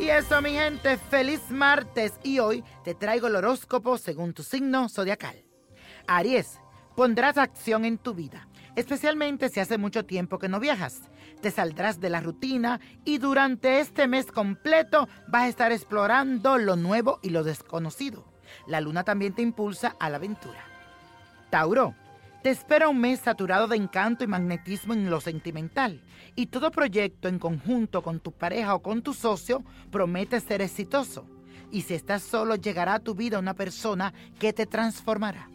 Y eso, mi gente, feliz martes. Y hoy te traigo el horóscopo según tu signo zodiacal. Aries, pondrás acción en tu vida, especialmente si hace mucho tiempo que no viajas. Te saldrás de la rutina y durante este mes completo vas a estar explorando lo nuevo y lo desconocido. La luna también te impulsa a la aventura. Tauro, te espera un mes saturado de encanto y magnetismo en lo sentimental, y todo proyecto en conjunto con tu pareja o con tu socio promete ser exitoso. Y si estás solo, llegará a tu vida una persona que te transformará.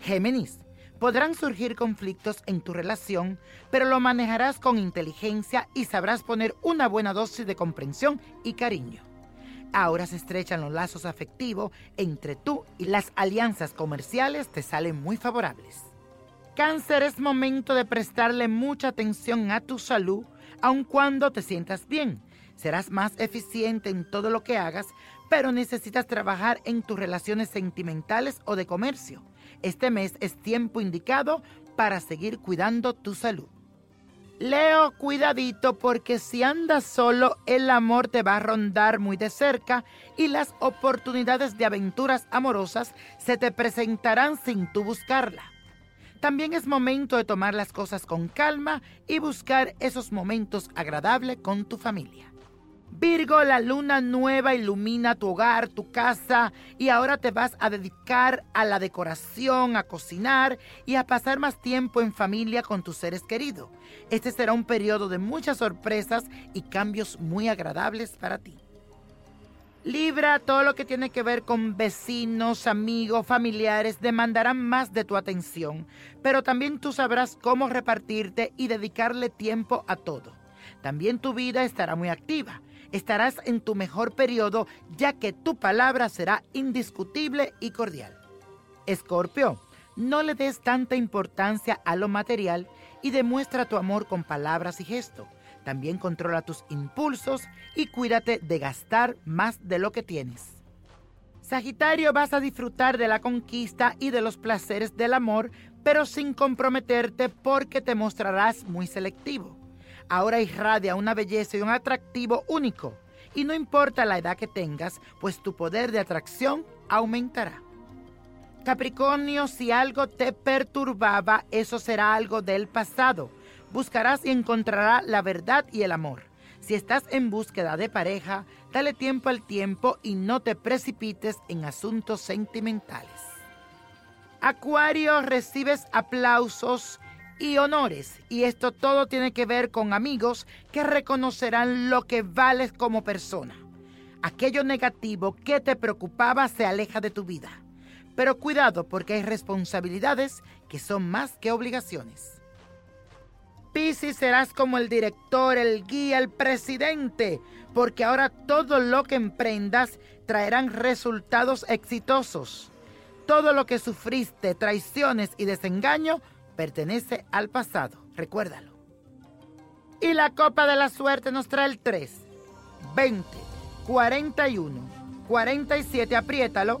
Géminis, podrán surgir conflictos en tu relación, pero lo manejarás con inteligencia y sabrás poner una buena dosis de comprensión y cariño. Ahora se estrechan los lazos afectivos entre tú y las alianzas comerciales te salen muy favorables. Cáncer es momento de prestarle mucha atención a tu salud, aun cuando te sientas bien. Serás más eficiente en todo lo que hagas, pero necesitas trabajar en tus relaciones sentimentales o de comercio. Este mes es tiempo indicado para seguir cuidando tu salud. Leo, cuidadito porque si andas solo, el amor te va a rondar muy de cerca y las oportunidades de aventuras amorosas se te presentarán sin tú buscarla. También es momento de tomar las cosas con calma y buscar esos momentos agradables con tu familia. Virgo, la luna nueva ilumina tu hogar, tu casa y ahora te vas a dedicar a la decoración, a cocinar y a pasar más tiempo en familia con tus seres queridos. Este será un periodo de muchas sorpresas y cambios muy agradables para ti. Libra, todo lo que tiene que ver con vecinos, amigos, familiares, demandarán más de tu atención, pero también tú sabrás cómo repartirte y dedicarle tiempo a todo. También tu vida estará muy activa. Estarás en tu mejor periodo ya que tu palabra será indiscutible y cordial. Escorpio, no le des tanta importancia a lo material y demuestra tu amor con palabras y gestos. También controla tus impulsos y cuídate de gastar más de lo que tienes. Sagitario, vas a disfrutar de la conquista y de los placeres del amor, pero sin comprometerte porque te mostrarás muy selectivo. Ahora irradia una belleza y un atractivo único, y no importa la edad que tengas, pues tu poder de atracción aumentará. Capricornio, si algo te perturbaba, eso será algo del pasado buscarás y encontrarás la verdad y el amor. Si estás en búsqueda de pareja, dale tiempo al tiempo y no te precipites en asuntos sentimentales. Acuario, recibes aplausos y honores y esto todo tiene que ver con amigos que reconocerán lo que vales como persona. Aquello negativo que te preocupaba se aleja de tu vida. Pero cuidado porque hay responsabilidades que son más que obligaciones. Piscis serás como el director, el guía, el presidente, porque ahora todo lo que emprendas traerán resultados exitosos. Todo lo que sufriste, traiciones y desengaño pertenece al pasado, recuérdalo. Y la copa de la suerte nos trae el 3, 20, 41, 47, apriétalo